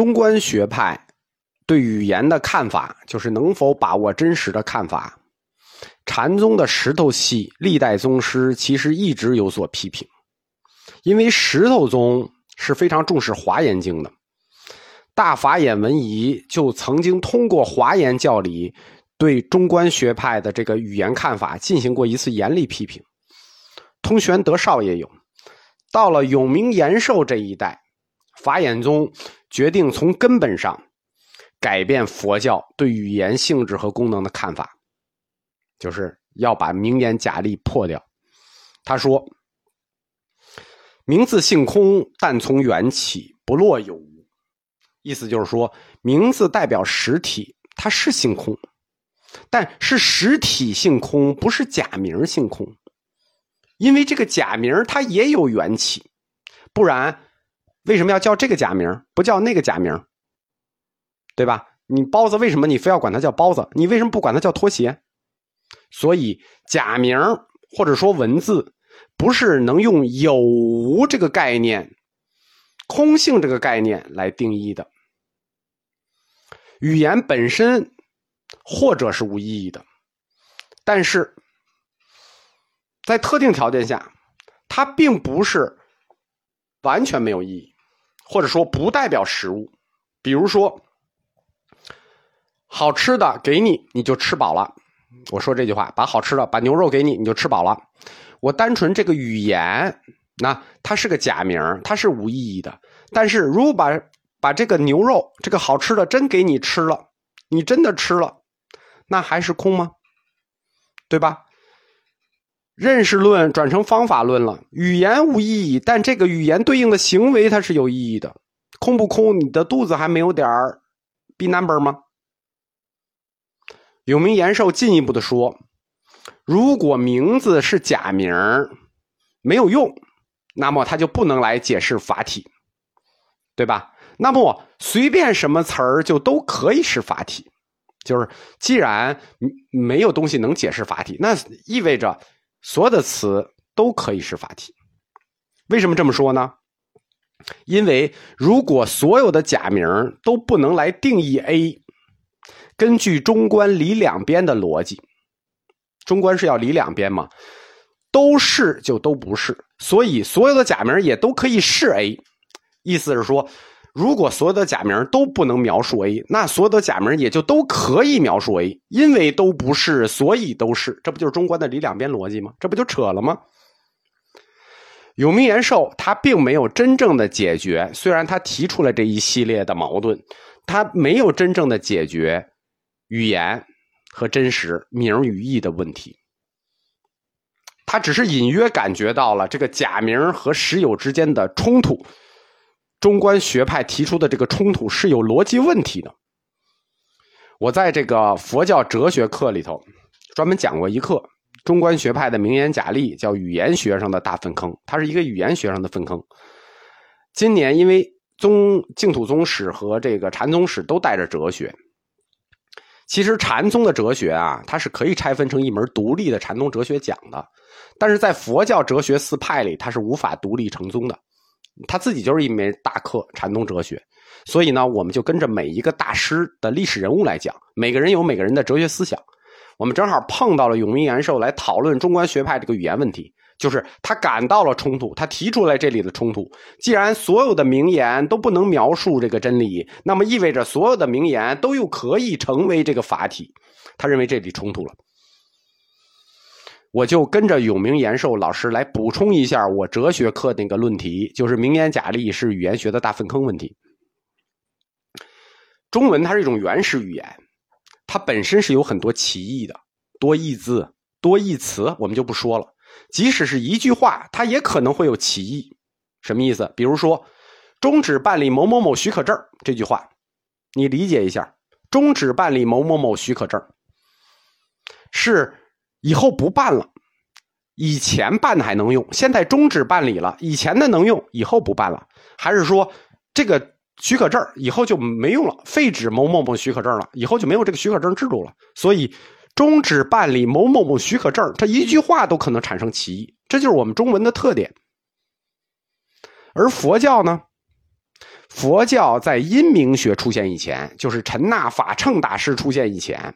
中观学派对语言的看法，就是能否把握真实的看法。禅宗的石头系历代宗师其实一直有所批评，因为石头宗是非常重视华严经的。大法眼文仪就曾经通过华严教理对中观学派的这个语言看法进行过一次严厉批评。通玄德绍也有。到了永明延寿这一代，法眼宗决定从根本上改变佛教对语言性质和功能的看法，就是要把名言假立破掉。他说：“名字性空，但从缘起，不落有无。”意思就是说，名字代表实体，它是性空，但是实体性空，不是假名性空。因为这个假名它也有缘起，不然为什么要叫这个假名，不叫那个假名？对吧？你包子为什么你非要管它叫包子？你为什么不管它叫拖鞋？所以假名或者说文字，不是能用有无这个概念。空性这个概念来定义的语言本身，或者是无意义的，但是在特定条件下，它并不是完全没有意义，或者说不代表食物。比如说，好吃的给你，你就吃饱了。我说这句话，把好吃的，把牛肉给你，你就吃饱了。我单纯这个语言。那它是个假名，它是无意义的。但是如果把把这个牛肉这个好吃的真给你吃了，你真的吃了，那还是空吗？对吧？认识论转成方法论了，语言无意义，但这个语言对应的行为它是有意义的。空不空？你的肚子还没有点儿 B number 吗？有名延寿进一步的说，如果名字是假名没有用。那么它就不能来解释法体，对吧？那么随便什么词儿就都可以是法体，就是既然没有东西能解释法体，那意味着所有的词都可以是法体。为什么这么说呢？因为如果所有的假名都不能来定义 A，根据中观理两边的逻辑，中观是要理两边嘛？都是就都不是，所以所有的假名也都可以是 A，意思是说，如果所有的假名都不能描述 A，那所有的假名也就都可以描述 A，因为都不是，所以都是，这不就是中观的理两边逻辑吗？这不就扯了吗？永明延寿他并没有真正的解决，虽然他提出了这一系列的矛盾，他没有真正的解决语言和真实名与义的问题。他只是隐约感觉到了这个假名和实有之间的冲突，中观学派提出的这个冲突是有逻辑问题的。我在这个佛教哲学课里头专门讲过一课，中观学派的名言假例叫语言学上的大粪坑，它是一个语言学上的粪坑。今年因为宗净土宗史和这个禅宗史都带着哲学。其实禅宗的哲学啊，它是可以拆分成一门独立的禅宗哲学讲的，但是在佛教哲学四派里，它是无法独立成宗的，他自己就是一门大课禅宗哲学。所以呢，我们就跟着每一个大师的历史人物来讲，每个人有每个人的哲学思想。我们正好碰到了永明延寿来讨论中观学派这个语言问题。就是他感到了冲突，他提出来这里的冲突。既然所有的名言都不能描述这个真理，那么意味着所有的名言都又可以成为这个法体。他认为这里冲突了，我就跟着永明延寿老师来补充一下我哲学课那个论题，就是名言假例是语言学的大粪坑问题。中文它是一种原始语言，它本身是有很多歧义的，多义字、多义词，我们就不说了。即使是一句话，它也可能会有歧义。什么意思？比如说“终止办理某某某许可证”这句话，你理解一下，“终止办理某某某许可证”是以后不办了，以前办的还能用，现在终止办理了，以前的能用，以后不办了，还是说这个许可证以后就没用了，废止某某某许可证了，以后就没有这个许可证制度了？所以。终止办理某某某许可证，这一句话都可能产生歧义，这就是我们中文的特点。而佛教呢，佛教在阴明学出现以前，就是陈那法称大师出现以前，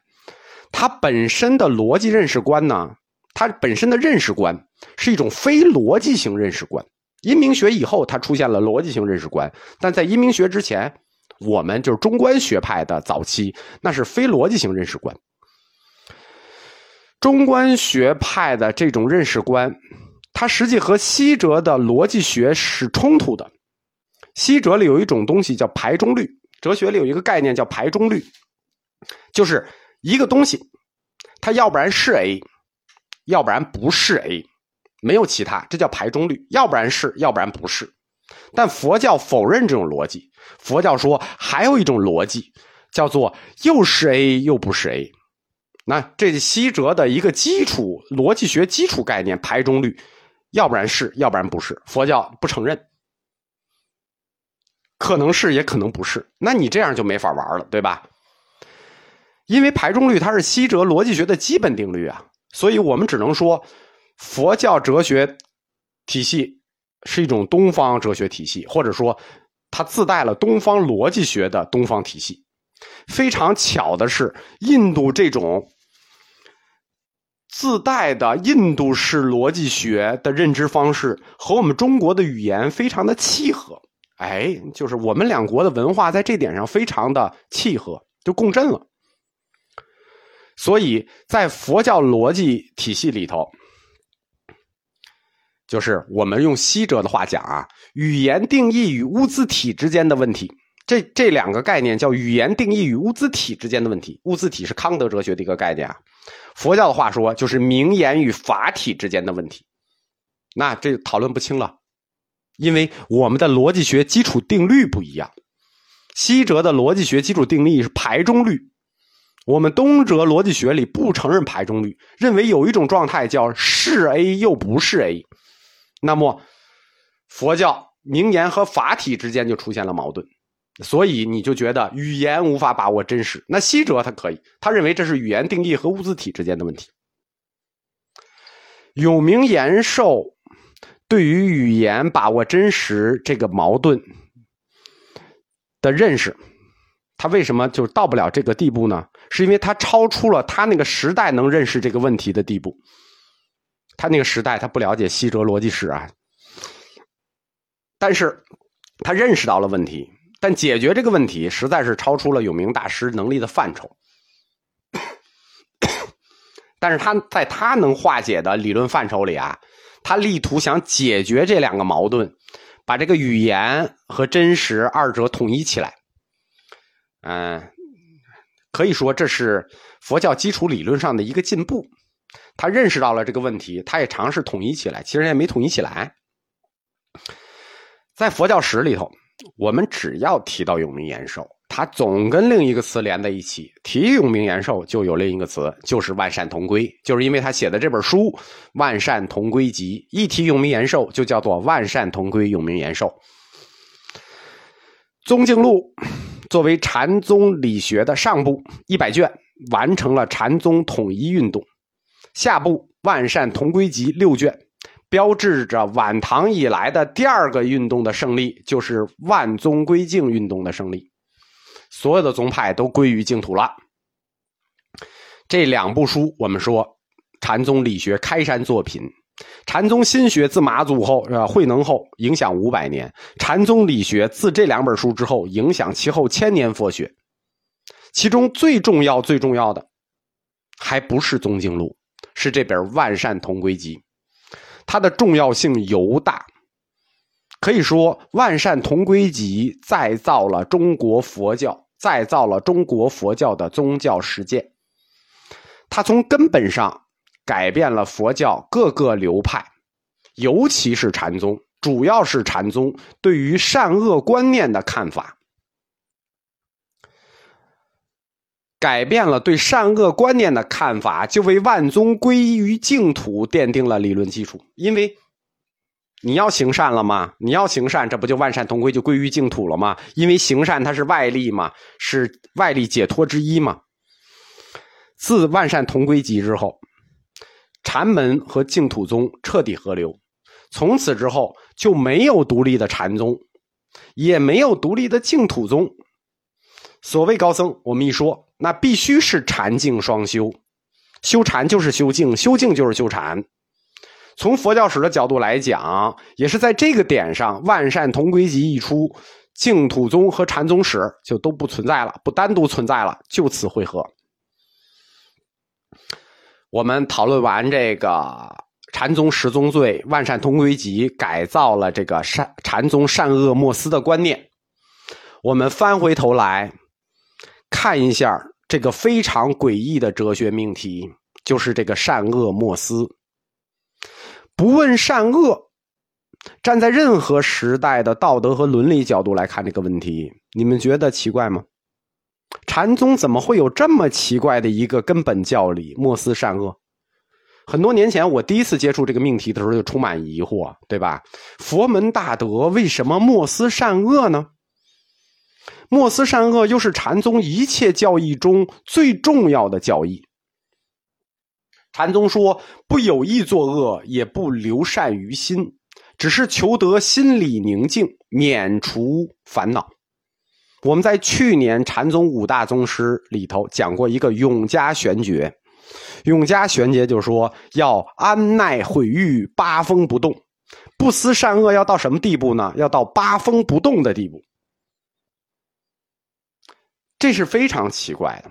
它本身的逻辑认识观呢，它本身的认识观是一种非逻辑性认识观。阴明学以后，它出现了逻辑性认识观，但在阴明学之前，我们就是中观学派的早期，那是非逻辑性认识观。中观学派的这种认识观，它实际和西哲的逻辑学是冲突的。西哲里有一种东西叫排中律，哲学里有一个概念叫排中律，就是一个东西，它要不然是 A，要不然不是 A，没有其他，这叫排中律，要不然是，要不然不是。但佛教否认这种逻辑，佛教说还有一种逻辑，叫做又是 A 又不是 A。那这是西哲的一个基础逻辑学基础概念排中律，要不然是，要不然不是。佛教不承认，可能是也可能不是。那你这样就没法玩了，对吧？因为排中律它是西哲逻辑学的基本定律啊，所以我们只能说佛教哲学体系是一种东方哲学体系，或者说它自带了东方逻辑学的东方体系。非常巧的是，印度这种。自带的印度式逻辑学的认知方式和我们中国的语言非常的契合，哎，就是我们两国的文化在这点上非常的契合，就共振了。所以在佛教逻辑体系里头，就是我们用西哲的话讲啊，语言定义与物自体之间的问题，这这两个概念叫语言定义与物自体之间的问题。物自体是康德哲学的一个概念啊。佛教的话说，就是名言与法体之间的问题，那这讨论不清了，因为我们的逻辑学基础定律不一样。西哲的逻辑学基础定律是排中律，我们东哲逻辑学里不承认排中律，认为有一种状态叫是 A 又不是 A，那么佛教名言和法体之间就出现了矛盾。所以你就觉得语言无法把握真实，那西哲他可以，他认为这是语言定义和物自体之间的问题。有名延寿对于语言把握真实这个矛盾的认识，他为什么就到不了这个地步呢？是因为他超出了他那个时代能认识这个问题的地步。他那个时代他不了解西哲逻辑史啊，但是他认识到了问题。但解决这个问题实在是超出了有名大师能力的范畴，但是他在他能化解的理论范畴里啊，他力图想解决这两个矛盾，把这个语言和真实二者统一起来。嗯，可以说这是佛教基础理论上的一个进步。他认识到了这个问题，他也尝试统一起来，其实也没统一起来。在佛教史里头。我们只要提到永明延寿，他总跟另一个词连在一起。提永明延寿，就有另一个词，就是万善同归。就是因为他写的这本书《万善同归集》，一提永明延寿，就叫做万善同归永明延寿。宗敬录作为禅宗理学的上部一百卷，完成了禅宗统一运动；下部万善同归集六卷。标志着晚唐以来的第二个运动的胜利，就是万宗归净运动的胜利。所有的宗派都归于净土了。这两部书，我们说禅宗理学开山作品。禅宗心学自马祖后，呃，慧能后影响五百年；禅宗理学自这两本书之后，影响其后千年佛学。其中最重要、最重要的，还不是宗经录，是这本《万善同归集》。它的重要性尤大，可以说《万善同归集》再造了中国佛教，再造了中国佛教的宗教实践。它从根本上改变了佛教各个流派，尤其是禅宗，主要是禅宗对于善恶观念的看法。改变了对善恶观念的看法，就为万宗归于净土奠定了理论基础。因为你要行善了吗？你要行善，这不就万善同归，就归于净土了吗？因为行善它是外力嘛，是外力解脱之一嘛。自万善同归集之后，禅门和净土宗彻底合流，从此之后就没有独立的禅宗，也没有独立的净土宗。所谓高僧，我们一说，那必须是禅净双修，修禅就是修净，修净就是修禅。从佛教史的角度来讲，也是在这个点上，万善同归集一出，净土宗和禅宗史就都不存在了，不单独存在了，就此汇合。我们讨论完这个禅宗十宗罪、万善同归集，改造了这个善禅宗善恶莫思的观念。我们翻回头来看一下这个非常诡异的哲学命题，就是这个善恶莫思。不问善恶，站在任何时代的道德和伦理角度来看这个问题，你们觉得奇怪吗？禅宗怎么会有这么奇怪的一个根本教理“莫思善恶”？很多年前，我第一次接触这个命题的时候，就充满疑惑，对吧？佛门大德为什么莫思善恶呢？莫思善恶又是禅宗一切教义中最重要的教义。禅宗说：“不有意作恶，也不留善于心，只是求得心理宁静，免除烦恼。”我们在去年禅宗五大宗师里头讲过一个永嘉玄诀，永嘉玄诀就说要安耐毁誉，八风不动，不思善恶，要到什么地步呢？要到八风不动的地步。这是非常奇怪的。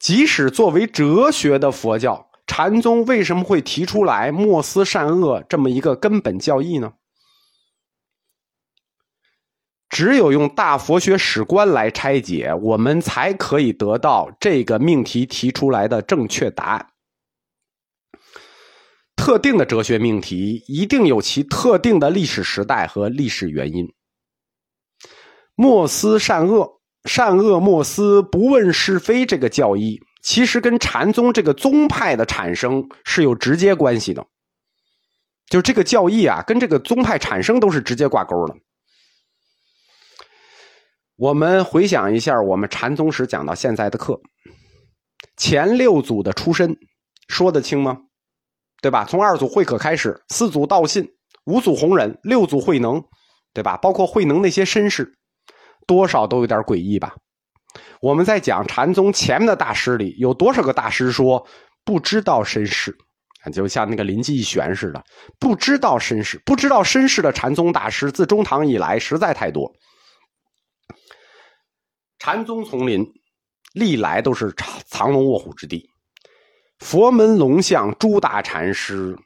即使作为哲学的佛教，禅宗为什么会提出来莫思善恶这么一个根本教义呢？只有用大佛学史观来拆解，我们才可以得到这个命题提出来的正确答案。特定的哲学命题一定有其特定的历史时代和历史原因。莫思善恶。善恶莫思，不问是非，这个教义其实跟禅宗这个宗派的产生是有直接关系的。就这个教义啊，跟这个宗派产生都是直接挂钩的。我们回想一下，我们禅宗史讲到现在的课，前六祖的出身说得清吗？对吧？从二祖慧可开始，四祖道信，五祖弘忍，六祖慧能，对吧？包括慧能那些身世。多少都有点诡异吧？我们在讲禅宗前面的大师里，有多少个大师说不知道身世？就像那个临济一玄似的，不知道身世，不知道身世的禅宗大师，自中唐以来实在太多。禅宗丛林历来都是藏藏龙卧虎之地，佛门龙象诸大禅师。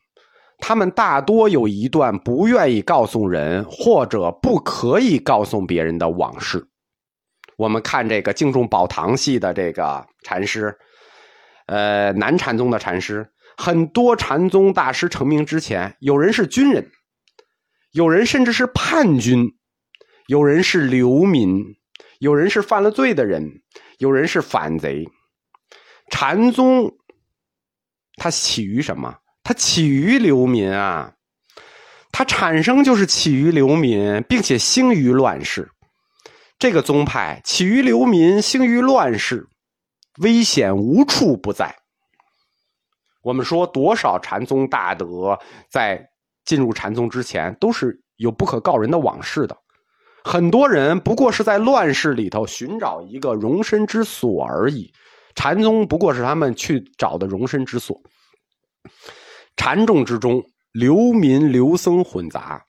他们大多有一段不愿意告诉人或者不可以告诉别人的往事。我们看这个敬重宝堂系的这个禅师，呃，南禅宗的禅师，很多禅宗大师成名之前，有人是军人，有人甚至是叛军，有人是流民，有人是犯了罪的人，有人是反贼。禅宗它起于什么？它起于流民啊，它产生就是起于流民，并且兴于乱世。这个宗派起于流民，兴于乱世，危险无处不在。我们说多少禅宗大德在进入禅宗之前都是有不可告人的往事的，很多人不过是在乱世里头寻找一个容身之所而已，禅宗不过是他们去找的容身之所。禅众之中，流民流僧混杂，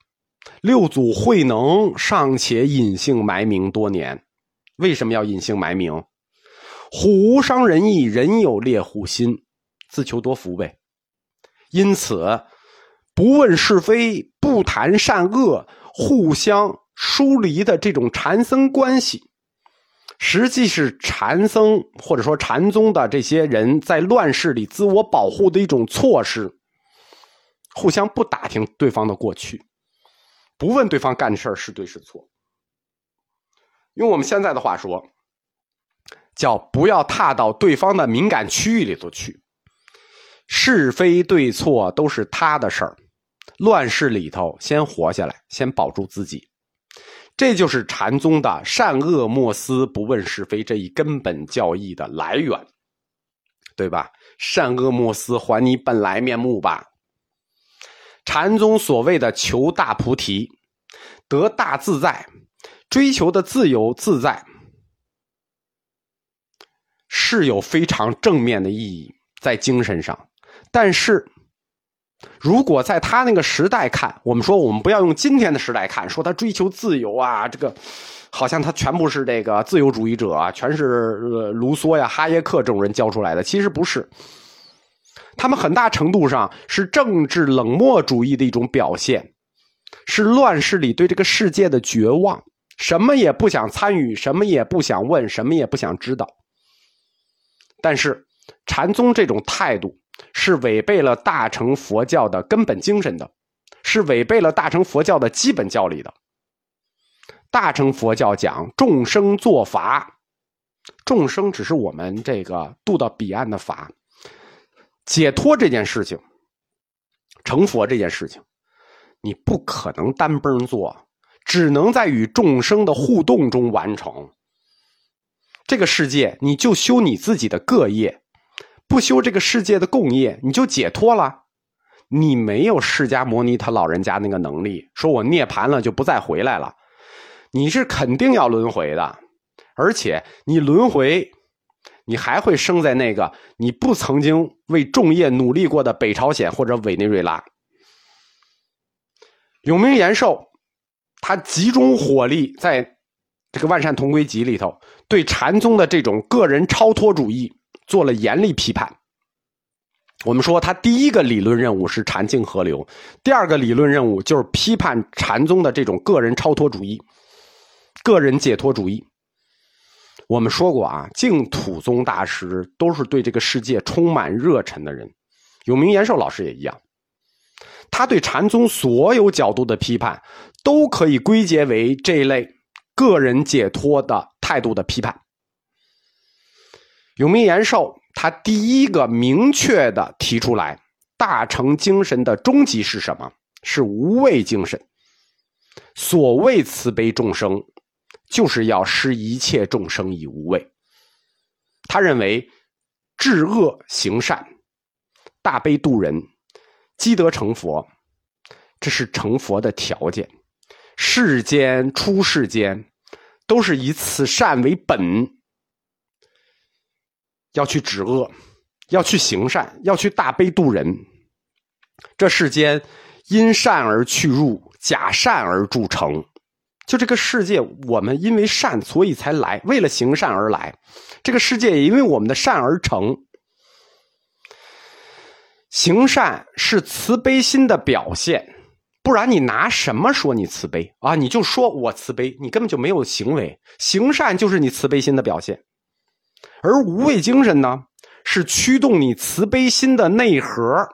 六祖慧能尚且隐姓埋名多年。为什么要隐姓埋名？虎无伤人意，人有猎虎心，自求多福呗。因此，不问是非，不谈善恶，互相疏离的这种禅僧关系，实际是禅僧或者说禅宗的这些人在乱世里自我保护的一种措施。互相不打听对方的过去，不问对方干的事是对是错。用我们现在的话说，叫不要踏到对方的敏感区域里头去。是非对错都是他的事儿，乱世里头先活下来，先保住自己。这就是禅宗的善恶莫思，不问是非这一根本教义的来源，对吧？善恶莫思，还你本来面目吧。禅宗所谓的求大菩提，得大自在，追求的自由自在，是有非常正面的意义在精神上。但是，如果在他那个时代看，我们说我们不要用今天的时代看，说他追求自由啊，这个好像他全部是这个自由主义者啊，全是卢梭呀、哈耶克这种人教出来的，其实不是。他们很大程度上是政治冷漠主义的一种表现，是乱世里对这个世界的绝望，什么也不想参与，什么也不想问，什么也不想知道。但是禅宗这种态度是违背了大乘佛教的根本精神的，是违背了大乘佛教的基本教理的。大乘佛教讲众生作法，众生只是我们这个渡到彼岸的法。解脱这件事情，成佛这件事情，你不可能单崩做，只能在与众生的互动中完成。这个世界，你就修你自己的个业，不修这个世界的共业，你就解脱了。你没有释迦牟尼他老人家那个能力，说我涅槃了就不再回来了，你是肯定要轮回的，而且你轮回。你还会生在那个你不曾经为众业努力过的北朝鲜或者委内瑞拉。永明延寿，他集中火力在这个《万善同归集》里头，对禅宗的这种个人超脱主义做了严厉批判。我们说，他第一个理论任务是禅净合流，第二个理论任务就是批判禅宗的这种个人超脱主义、个人解脱主义。我们说过啊，净土宗大师都是对这个世界充满热忱的人。永明延寿老师也一样，他对禅宗所有角度的批判，都可以归结为这一类个人解脱的态度的批判。永明延寿他第一个明确的提出来，大乘精神的终极是什么？是无畏精神。所谓慈悲众生。就是要施一切众生以无畏。他认为，治恶行善、大悲度人、积德成佛，这是成佛的条件。世间出世间，都是以此善为本，要去止恶，要去行善，要去大悲度人。这世间因善而去入，假善而铸成。就这个世界，我们因为善，所以才来，为了行善而来。这个世界也因为我们的善而成。行善是慈悲心的表现，不然你拿什么说你慈悲啊？你就说我慈悲，你根本就没有行为。行善就是你慈悲心的表现，而无畏精神呢，是驱动你慈悲心的内核。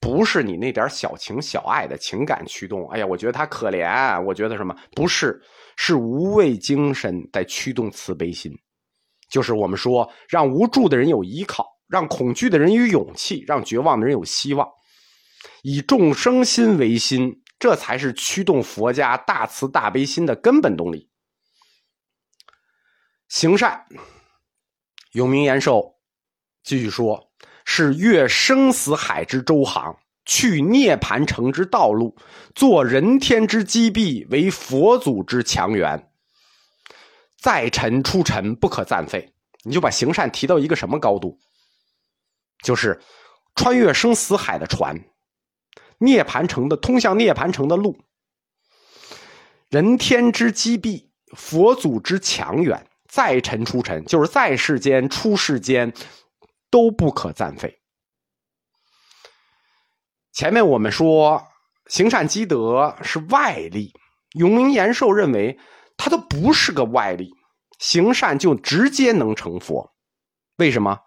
不是你那点小情小爱的情感驱动，哎呀，我觉得他可怜，我觉得什么？不是，是无畏精神在驱动慈悲心，就是我们说让无助的人有依靠，让恐惧的人有勇气，让绝望的人有希望，以众生心为心，这才是驱动佛家大慈大悲心的根本动力。行善，永明延寿继续说。是越生死海之周航，去涅盘城之道路，做人天之积弊，为佛祖之强援。在尘出尘，不可暂废。你就把行善提到一个什么高度？就是穿越生死海的船，涅盘城的通向涅盘城的路，人天之积弊，佛祖之强援。在尘出尘，就是在世间出世间。都不可暂废。前面我们说行善积德是外力，永明延寿认为它都不是个外力，行善就直接能成佛。为什么？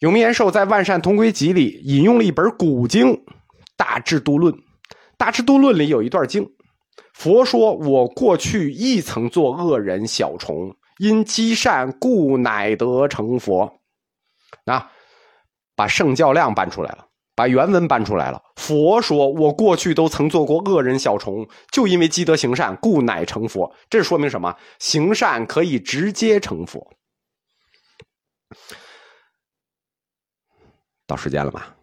永明延寿在《万善同归集》里引用了一本古经《大智度论》，《大智度论》里有一段经，佛说：“我过去亦曾做恶人小虫，因积善，故乃得成佛。”啊，把圣教量搬出来了，把原文搬出来了。佛说：“我过去都曾做过恶人小虫，就因为积德行善，故乃成佛。”这说明什么？行善可以直接成佛。到时间了吧？